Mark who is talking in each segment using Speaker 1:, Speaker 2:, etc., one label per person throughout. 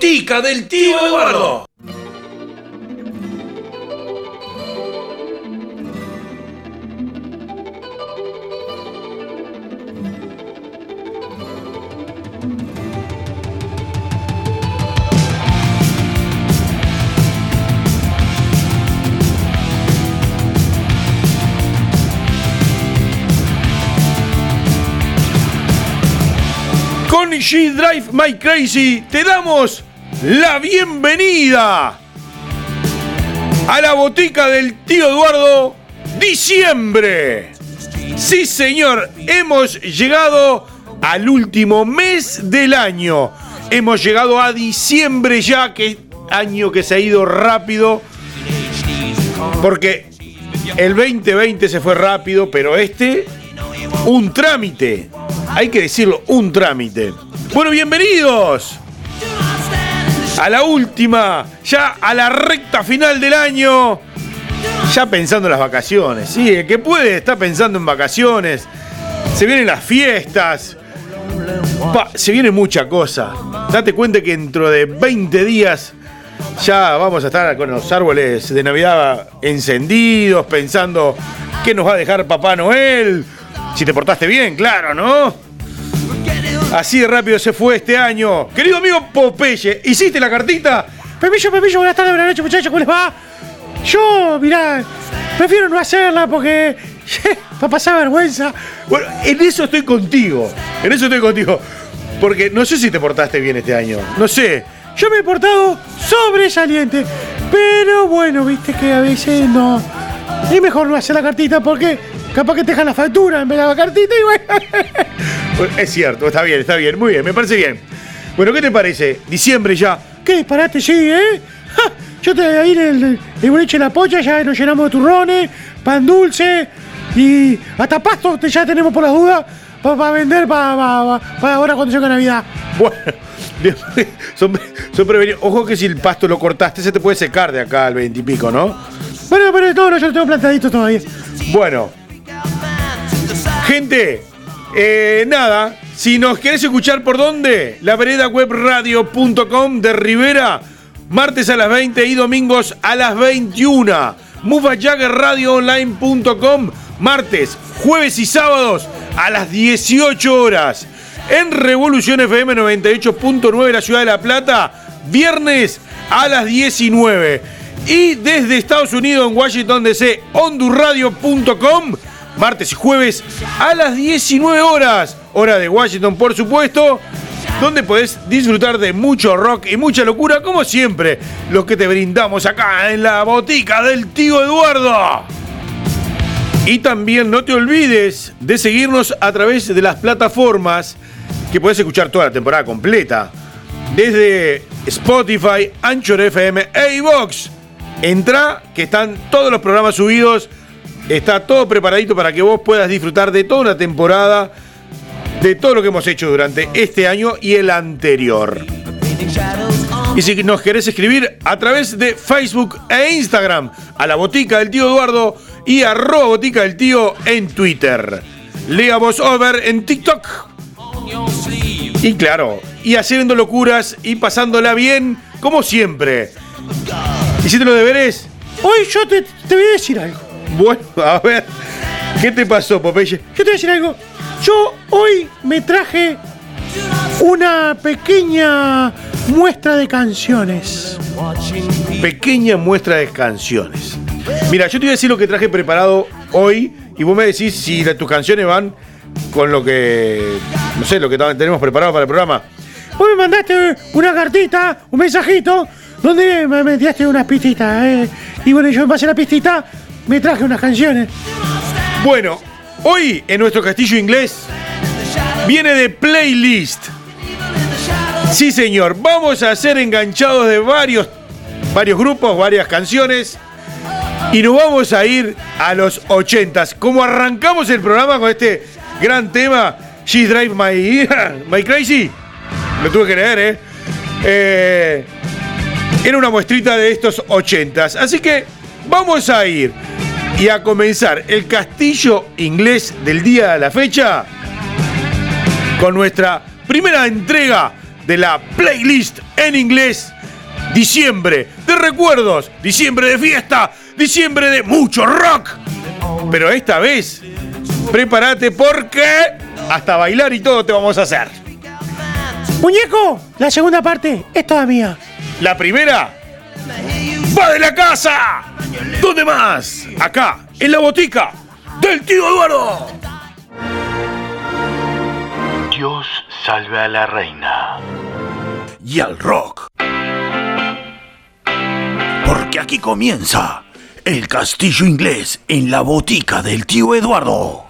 Speaker 1: Botica del tío Eduardo. Con G Drive My Crazy te damos la bienvenida
Speaker 2: a la botica del tío Eduardo, diciembre. Sí, señor, hemos llegado al último mes del año. Hemos llegado a diciembre ya, que año que se ha ido rápido. Porque el 2020 se fue rápido, pero este, un trámite. Hay que decirlo, un trámite. Bueno, bienvenidos a la última, ya a la recta final del año. Ya pensando en las vacaciones, sí, el que puede está pensando en vacaciones. Se vienen las fiestas. se viene mucha cosa. Date cuenta que dentro de 20 días ya vamos a estar con los árboles de Navidad encendidos, pensando qué nos va a dejar Papá Noel. Si te portaste bien, claro, ¿no? Así de rápido se fue este año. Querido amigo Popeye, ¿hiciste la cartita?
Speaker 3: Pepillo, Pepillo, buenas tardes, buenas noches, muchachos, ¿cómo les va? Yo, mirá, prefiero no hacerla porque va a pasar vergüenza.
Speaker 2: Bueno, en eso estoy contigo. En eso estoy contigo. Porque no sé si te portaste bien este año. No sé.
Speaker 3: Yo me he portado sobresaliente. Pero bueno, viste que a veces no. Es mejor no hacer la cartita porque capaz que te dejan la factura en vez de la cartita y
Speaker 2: bueno. es cierto, está bien, está bien, muy bien, me parece bien. Bueno, ¿qué te parece? Diciembre ya.
Speaker 3: ¿Qué disparate? Sí, ¿eh? yo te voy a ir el, el boliche la polla, ya nos llenamos de turrones, pan dulce y hasta pasto ya tenemos por las dudas para vender para ahora cuando llega Navidad.
Speaker 2: Bueno. son, Ojo que si el pasto lo cortaste, se te puede secar de acá al 20 y pico, ¿no?
Speaker 3: Bueno, pero no, no, yo lo tengo plantadito todavía.
Speaker 2: Bueno. Gente, eh, nada. Si nos querés escuchar por dónde, la vereda webradio.com de Rivera, martes a las 20 y domingos a las 21. MuvaJaggerRadioOnline.com, martes, jueves y sábados a las 18 horas en Revolución FM 98.9 la ciudad de La Plata, viernes a las 19. Y desde Estados Unidos en Washington DC, hondurradio.com, martes y jueves a las 19 horas, hora de Washington por supuesto, donde podés disfrutar de mucho rock y mucha locura, como siempre, los que te brindamos acá en la botica del tío Eduardo. Y también no te olvides de seguirnos a través de las plataformas que puedes escuchar toda la temporada completa. Desde Spotify, Anchor FM e. Entra, que están todos los programas subidos. Está todo preparadito para que vos puedas disfrutar de toda una temporada, de todo lo que hemos hecho durante este año y el anterior. Y si nos querés escribir a través de Facebook e Instagram, a la botica del tío Eduardo y arroba botica del tío en Twitter. Lea vos over en TikTok y claro, y haciendo locuras y pasándola bien, como siempre. ¿Hiciste los deberes?
Speaker 3: Hoy yo te, voy a decir algo.
Speaker 2: Bueno, a ver, ¿qué te pasó, Popeye?
Speaker 3: Yo te voy a decir algo. Yo hoy me traje una pequeña muestra de canciones.
Speaker 2: Pequeña muestra de canciones. Mira, yo te voy a decir lo que traje preparado hoy y vos me decís si tus canciones van con lo que, no sé, lo que tenemos preparado para el programa.
Speaker 3: Vos me mandaste una cartita, un mensajito, donde me metiste unas pistitas, ¿eh? Y bueno, yo en base a la pistita me traje unas canciones.
Speaker 2: Bueno, hoy en nuestro castillo inglés viene de playlist. Sí, señor, vamos a ser enganchados de varios, varios grupos, varias canciones. Y nos vamos a ir a los ochentas. Como arrancamos el programa con este Gran tema, She Drive My, Crazy. Lo tuve que leer, ¿eh? ¿eh? Era una muestrita de estos ochentas. Así que vamos a ir y a comenzar el castillo inglés del día de la fecha con nuestra primera entrega de la playlist en inglés. Diciembre de recuerdos, diciembre de fiesta, diciembre de mucho rock. Pero esta vez prepárate porque hasta bailar y todo te vamos a hacer.
Speaker 3: Muñeco, la segunda parte es toda mía.
Speaker 2: La primera de la casa. ¿Dónde más? Acá, en la botica del tío Eduardo.
Speaker 1: Dios salve a la reina.
Speaker 2: Y al rock. Porque aquí comienza
Speaker 4: El castillo inglés en la botica del tío Eduardo.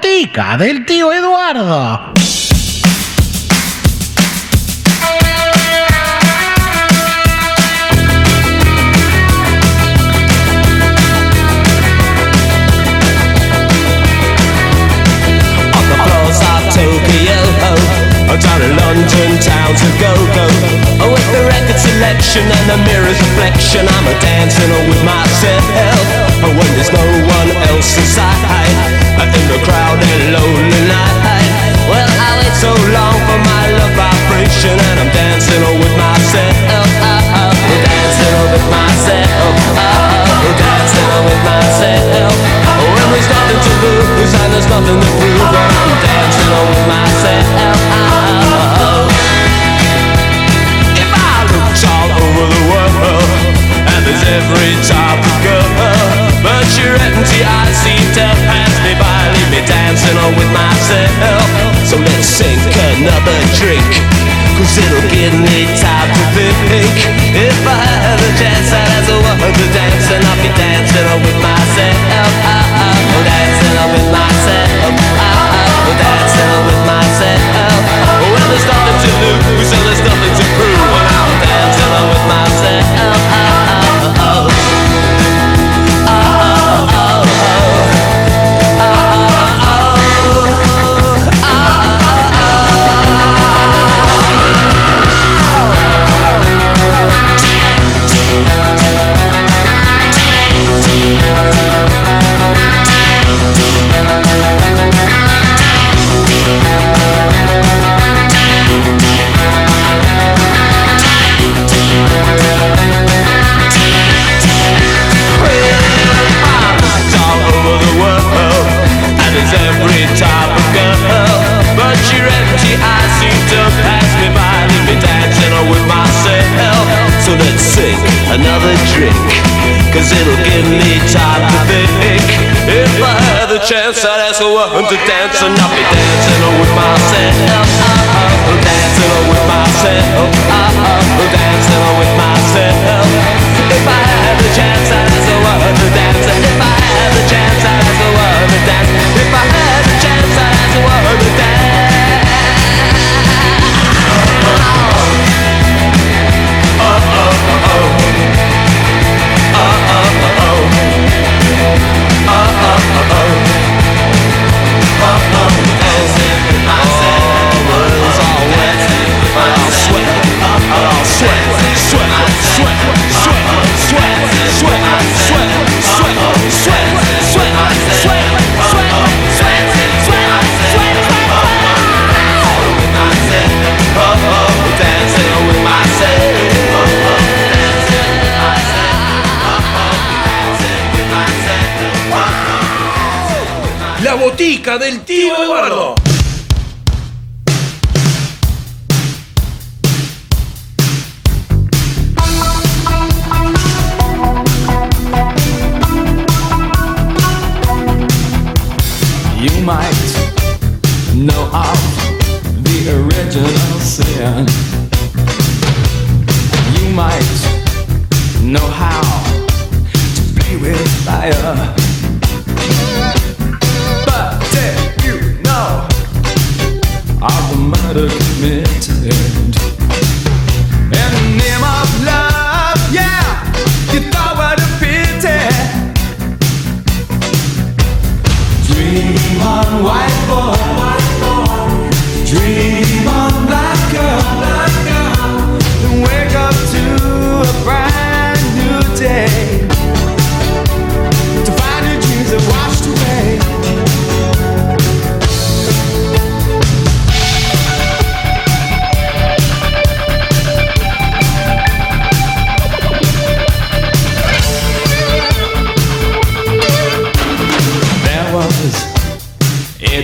Speaker 5: botica del tío Eduardo.
Speaker 6: down in London towns to go go. Oh, with the record selection and the mirror's reflection, I'm a dancing with myself. Oh, when there's no one else inside, in the crowd lonely night. Well, I wait so long for my love vibration, and I'm dancing away.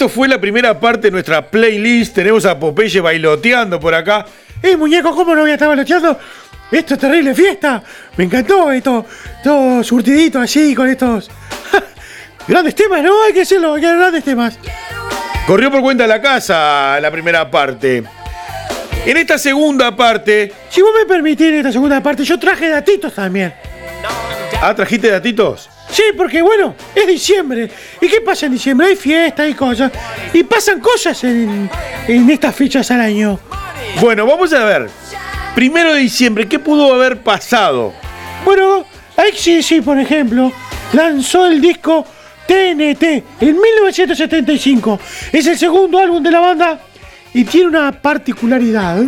Speaker 2: Esto fue la primera parte de nuestra playlist. Tenemos a Popeye bailoteando por acá.
Speaker 3: ¡Eh, muñeco, cómo no voy a estar baloteando! Esto es terrible fiesta. Me encantó esto. Todo surtidito así con estos. grandes temas, ¿no? Hay que decirlo, hay que grandes temas.
Speaker 2: Corrió por cuenta de la casa la primera parte. En esta segunda parte.
Speaker 3: Si vos me permitís en esta segunda parte, yo traje datitos también.
Speaker 2: Ah, trajiste datitos.
Speaker 3: Sí, porque bueno, es diciembre. ¿Y qué pasa en diciembre? Hay fiestas y cosas. Y pasan cosas en, en estas fechas al año.
Speaker 2: Bueno, vamos a ver. Primero de diciembre, ¿qué pudo haber pasado?
Speaker 3: Bueno, ACDC, por ejemplo, lanzó el disco TNT en 1975. Es el segundo álbum de la banda y tiene una particularidad.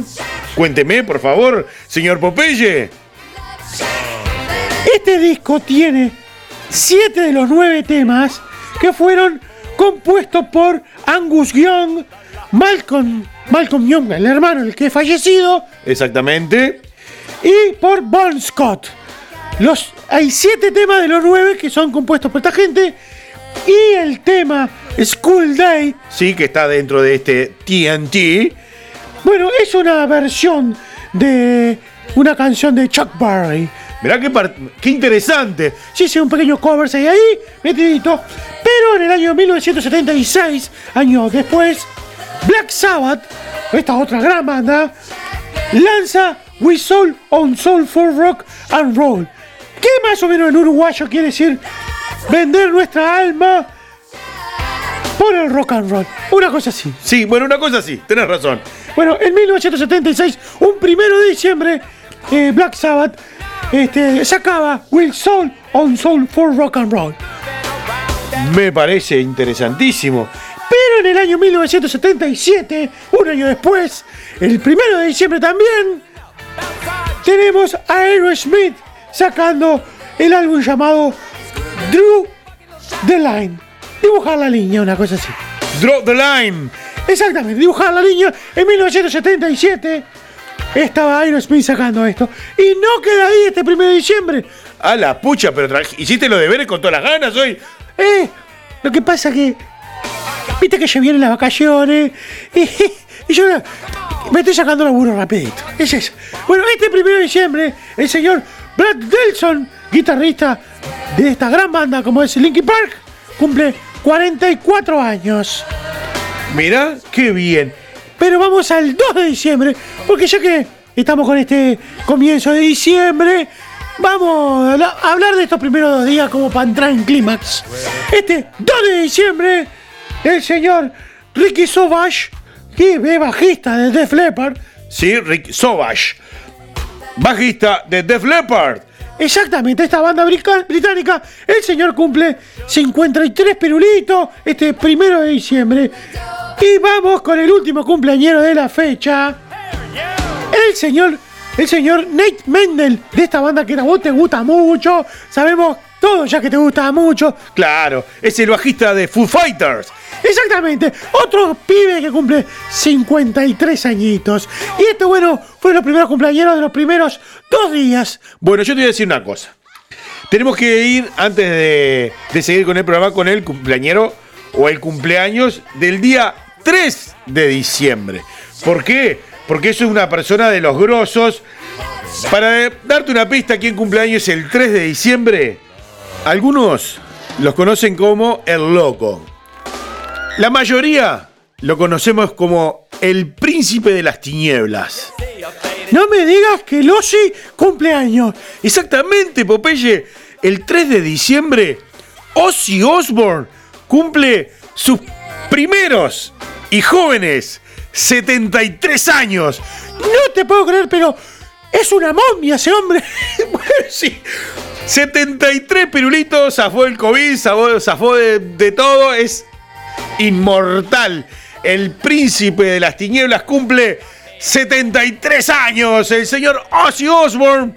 Speaker 2: Cuénteme, por favor, señor Popeye.
Speaker 3: Este disco tiene siete de los nueve temas que fueron compuestos por Angus Young, Malcolm, Malcolm Young, el hermano, el que fallecido,
Speaker 2: Exactamente.
Speaker 3: y por Bon Scott. Los, hay siete temas de los nueve que son compuestos por esta gente. Y el tema School Day,
Speaker 2: Sí, que está dentro de este TNT.
Speaker 3: bueno, es una versión de una canción de Chuck Berry.
Speaker 2: Mirá qué, qué interesante.
Speaker 3: Sí, sí, un pequeño cover ahí, ahí, metidito. Pero en el año 1976, años después, Black Sabbath, esta otra gran banda, lanza We Soul on Soul for Rock and Roll. Que más o menos en uruguayo quiere decir vender nuestra alma por el rock and roll. Una cosa así.
Speaker 2: Sí, bueno, una cosa sí, tenés razón.
Speaker 3: Bueno, en 1976, un primero de diciembre, eh, Black Sabbath este, sacaba Will Soul on Soul for Rock and Roll.
Speaker 2: Me parece interesantísimo.
Speaker 3: Pero en el año 1977, un año después, el primero de diciembre también, tenemos a Aerosmith sacando el álbum llamado Drew the Line. Dibujar la línea, una cosa así.
Speaker 2: Drop the line.
Speaker 3: Exactamente, dibujar la línea. En 1977 estaba Aerosmith sacando esto. Y no queda ahí este primero de diciembre.
Speaker 2: A la pucha, pero hiciste los deberes con todas las ganas hoy.
Speaker 3: Eh, lo que pasa que. Viste que ya vienen las vacaciones. Y, y yo me estoy sacando laburo rapidito. Es eso. Bueno, este primero de diciembre, el señor Brad Delson, guitarrista de esta gran banda como es Linkin Park, cumple 44 años.
Speaker 2: Mirá, qué bien.
Speaker 3: Pero vamos al 2 de diciembre, porque ya que estamos con este comienzo de diciembre, vamos a la- a hablar de estos primeros dos días como para entrar en clímax. Este 2 de diciembre, el señor Ricky Sauvage, que es bajista de Def Leppard,
Speaker 2: Sí, Rick Sauvage. Bajista de Def Leppard.
Speaker 3: Exactamente, esta banda británica, el señor cumple 53 pirulitos este primero de diciembre. Y vamos con el último cumpleañero de la fecha. El señor, el señor Nate Mendel, de esta banda que a vos te gusta mucho. Sabemos todo ya que te gusta mucho.
Speaker 2: Claro, es el bajista de Foo Fighters.
Speaker 3: Exactamente, otro pibe que cumple 53 añitos. Y este, bueno, fue los primeros cumpleañeros de los primeros dos días.
Speaker 2: Bueno, yo te voy a decir una cosa. Tenemos que ir, antes de, de seguir con el programa, con el cumpleañero o el cumpleaños del día 3 de diciembre. ¿Por qué? Porque eso es una persona de los grosos. Para darte una pista, ¿quién cumpleaños el 3 de diciembre? Algunos los conocen como el loco. La mayoría lo conocemos como el príncipe de las tinieblas.
Speaker 3: No me digas que Losi cumpleaños.
Speaker 2: Exactamente, Popeye. El 3 de diciembre, Ozzy Osbourne cumple sus primeros y jóvenes 73 años.
Speaker 3: No te puedo creer, pero es una momia ese hombre.
Speaker 2: Bueno, sí. 73 pirulitos, zafó el COVID, zafó de, de todo, es inmortal. El príncipe de las tinieblas cumple 73 años, el señor Ozzy Osbourne,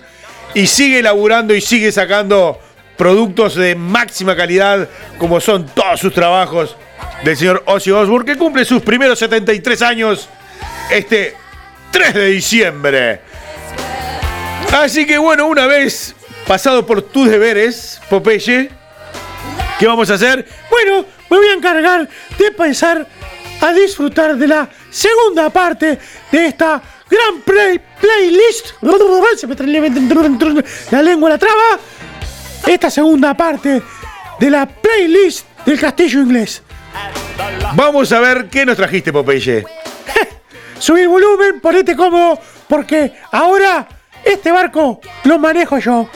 Speaker 2: y sigue laburando y sigue sacando productos de máxima calidad, como son todos sus trabajos del señor Ozzy Osbourne, que cumple sus primeros 73 años este 3 de diciembre. Así que bueno, una vez pasado por tus deberes, Popeye, ¿qué vamos a hacer?
Speaker 3: Bueno, me voy a encargar de empezar a disfrutar de la segunda parte de esta gran play- playlist. Se me trae la lengua la traba. Esta segunda parte de la playlist del castillo inglés.
Speaker 2: Vamos a ver qué nos trajiste, Popeye.
Speaker 3: Subí el volumen, ponete cómodo, porque ahora este barco lo manejo yo.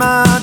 Speaker 7: My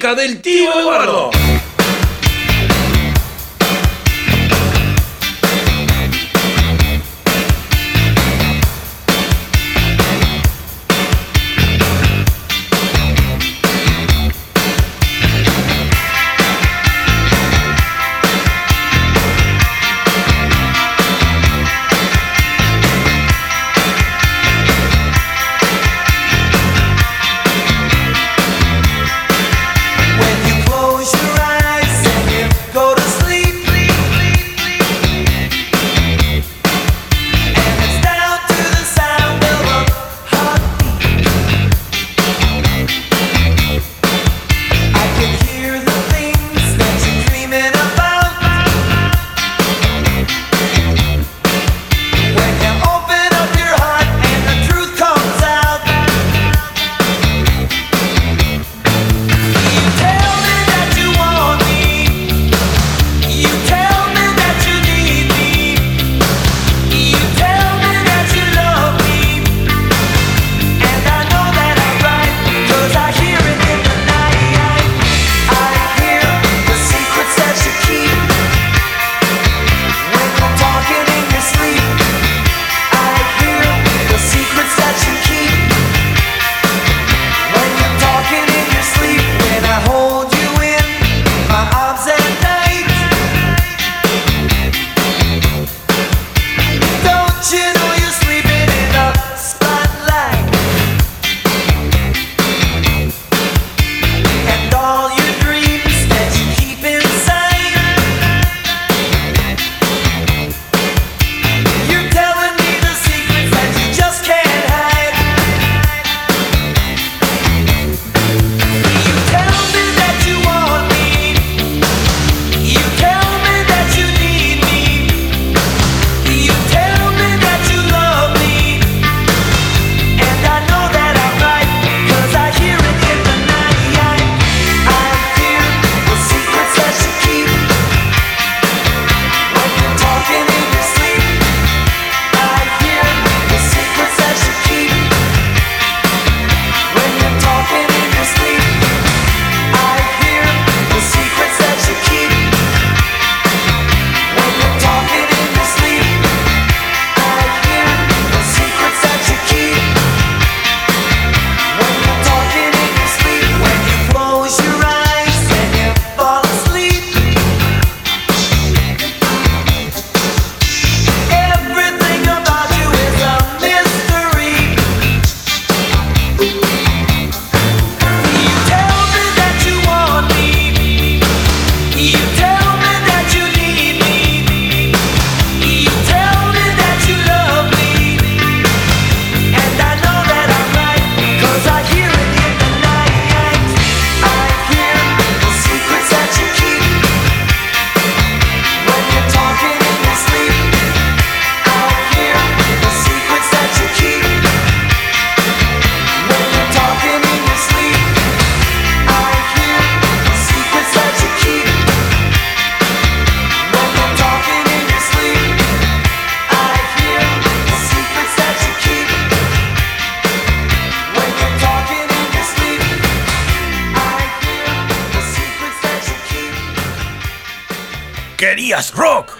Speaker 2: Del tío Eduardo.
Speaker 8: Querías rock.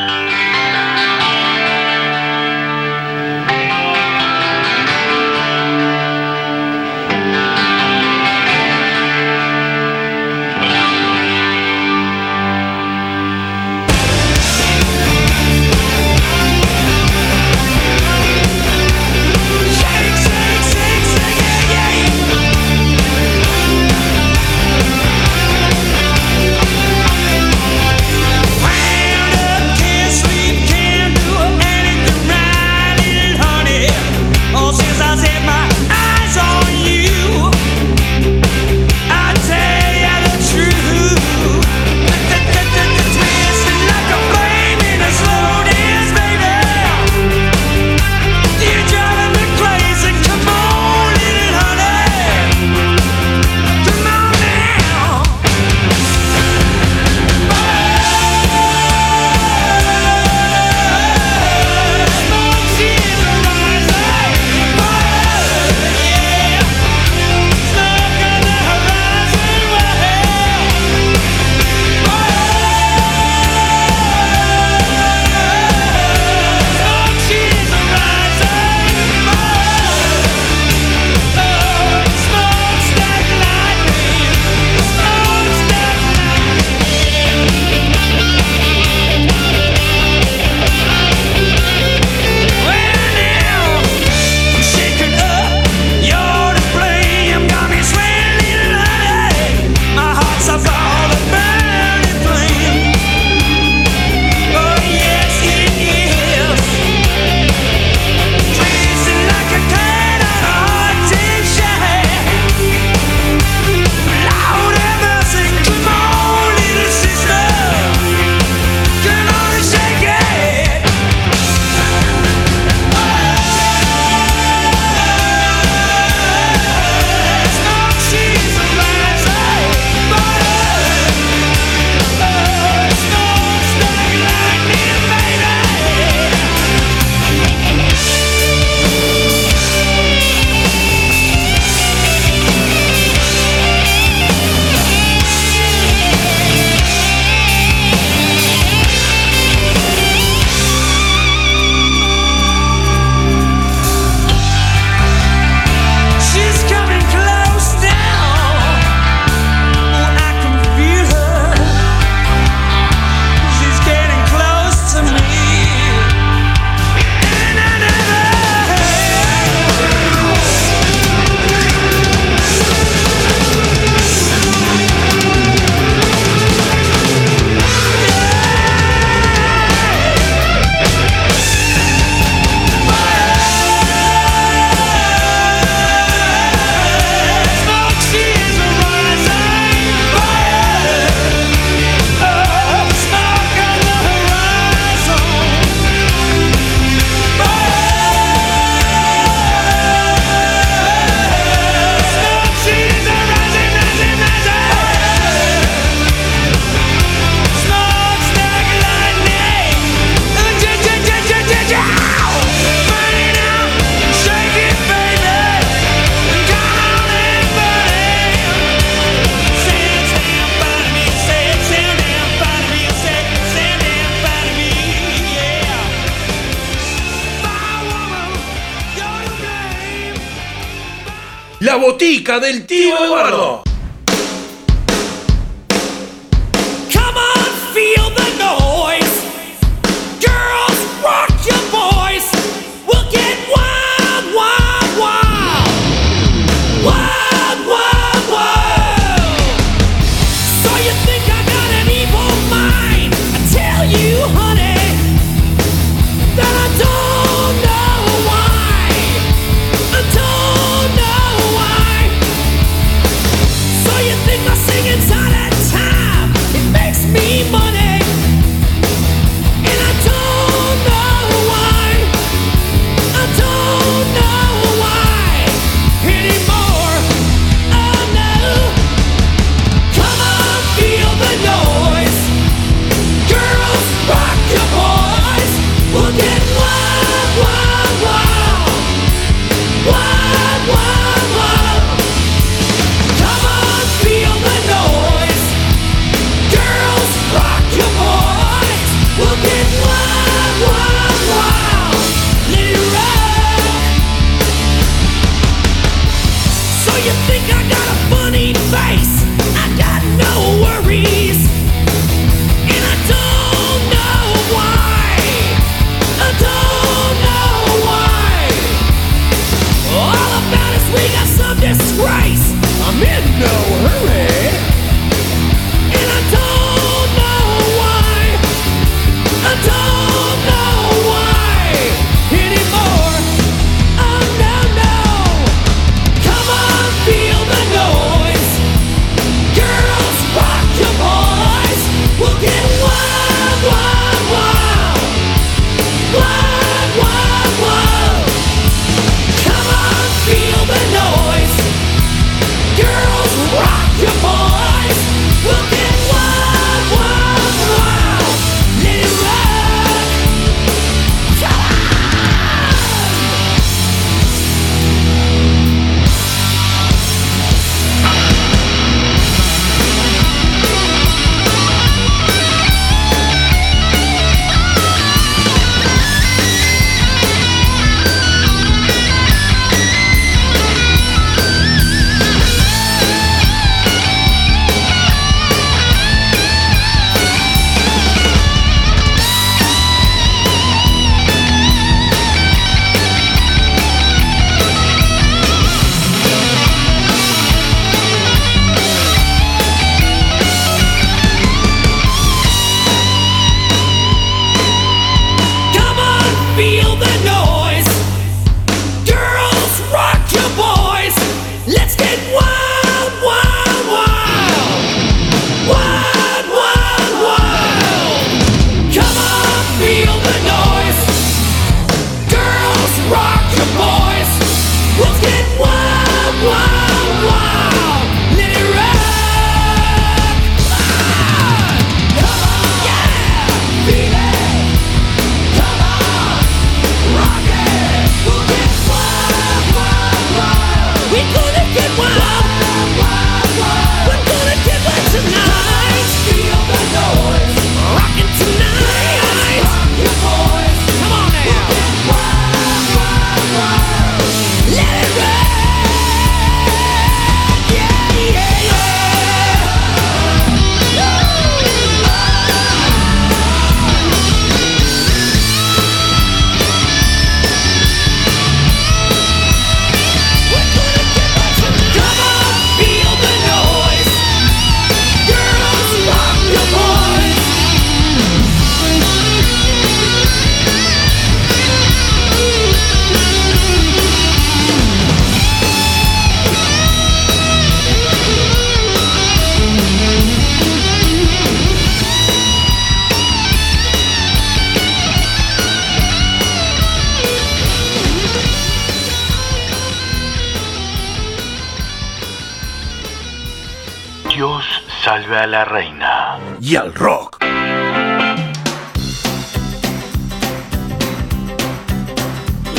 Speaker 2: y al rock.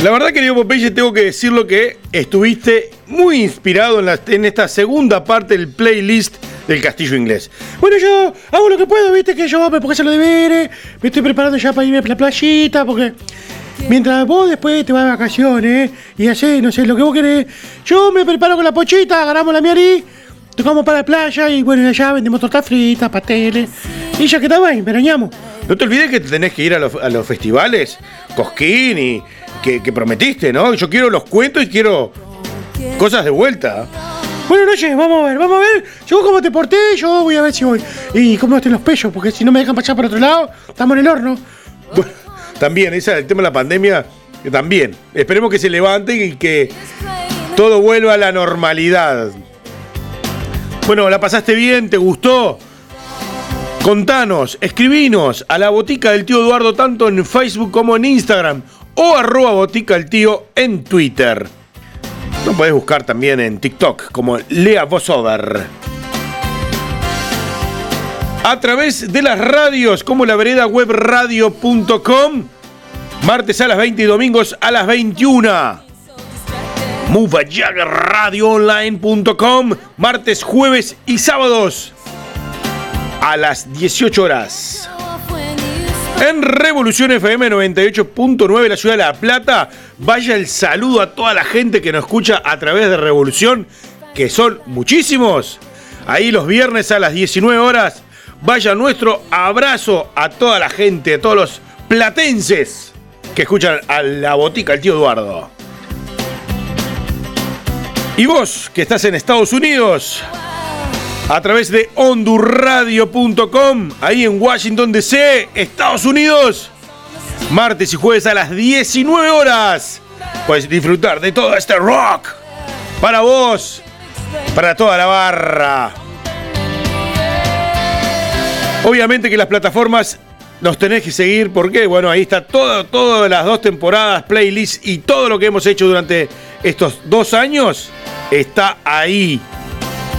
Speaker 2: La verdad, querido Popeye, tengo que decirlo que estuviste muy inspirado en, esta segunda parte del playlist del Castillo Inglés.
Speaker 3: Bueno, yo hago lo que puedo, viste, que yo me pongo a hacer los deberes, me estoy preparando ya para irme a la playita, porque mientras vos después te vas de vacaciones y haces, no sé, lo que vos querés, yo me preparo con la pochita, agarramos la miari tocamos para la playa y bueno, allá vendemos tortas fritas, pasteles. Y ya que estamos ahí, veraneamos.
Speaker 2: No te olvides que te tenés que ir a los, a los festivales, Cosquín y que, que prometiste, ¿no? Yo quiero los cuentos y quiero cosas de vuelta.
Speaker 3: Bueno, noche, vamos a ver, vamos a ver. Yo cómo te porté, yo voy a ver si voy. Y cómo estén los pechos, porque si no me dejan pasar por otro lado, estamos en el horno.
Speaker 2: Bueno, también, ese el tema de la pandemia, que también. Esperemos que se levanten y que todo vuelva a la normalidad. Bueno, ¿la pasaste bien? ¿Te gustó? Contanos, escribinos a la botica del tío Eduardo tanto en Facebook como en Instagram o arroba botica del tío en Twitter. Lo podés buscar también en TikTok como Lea Vosover. A través de las radios como la vereda martes a las 20 y domingos a las 21. MoveAJaggerRadioOnline.com, martes, jueves y sábados a las 18 horas. En Revolución FM 98.9, la ciudad de La Plata, vaya el saludo a toda la gente que nos escucha a través de Revolución, que son muchísimos. Ahí los viernes a las 19 horas, vaya nuestro abrazo a toda la gente, a todos los platenses que escuchan a la botica, el tío Eduardo. Y vos, que estás en Estados Unidos, a través de hondurradio.com, ahí en Washington DC, Estados Unidos, martes y jueves a las 19 horas. Puedes disfrutar de todo este rock para vos, para toda la barra. Obviamente que las plataformas nos tenés que seguir porque, bueno, ahí está todo, todas las dos temporadas, playlists y todo lo que hemos hecho durante estos dos años está ahí.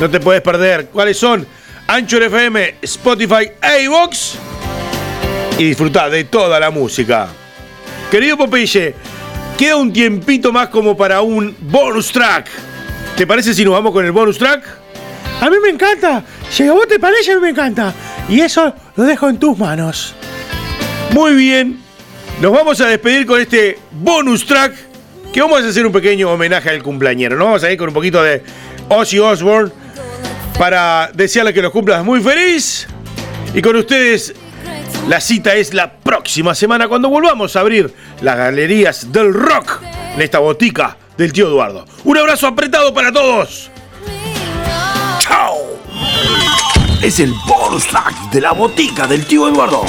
Speaker 2: No te puedes perder. ¿Cuáles son? Anchor FM, Spotify, iVox. Y disfrutar de toda la música. Querido Popeye, queda un tiempito más como para un bonus track. ¿Te parece si nos vamos con el bonus track?
Speaker 3: A mí me encanta. Si a vos te parece, a mí me encanta. Y eso lo dejo en tus manos.
Speaker 2: Muy bien. Nos vamos a despedir con este bonus track. Que vamos a hacer un pequeño homenaje al cumpleañero. Nos vamos a ir con un poquito de Ozzy Osbourne. Para desearle que los cumplas muy feliz. Y con ustedes, la cita es la próxima semana cuando volvamos a abrir las galerías del rock en esta botica del tío Eduardo. Un abrazo apretado para todos.
Speaker 8: ¡Chao! Es el bonus de la botica del tío Eduardo.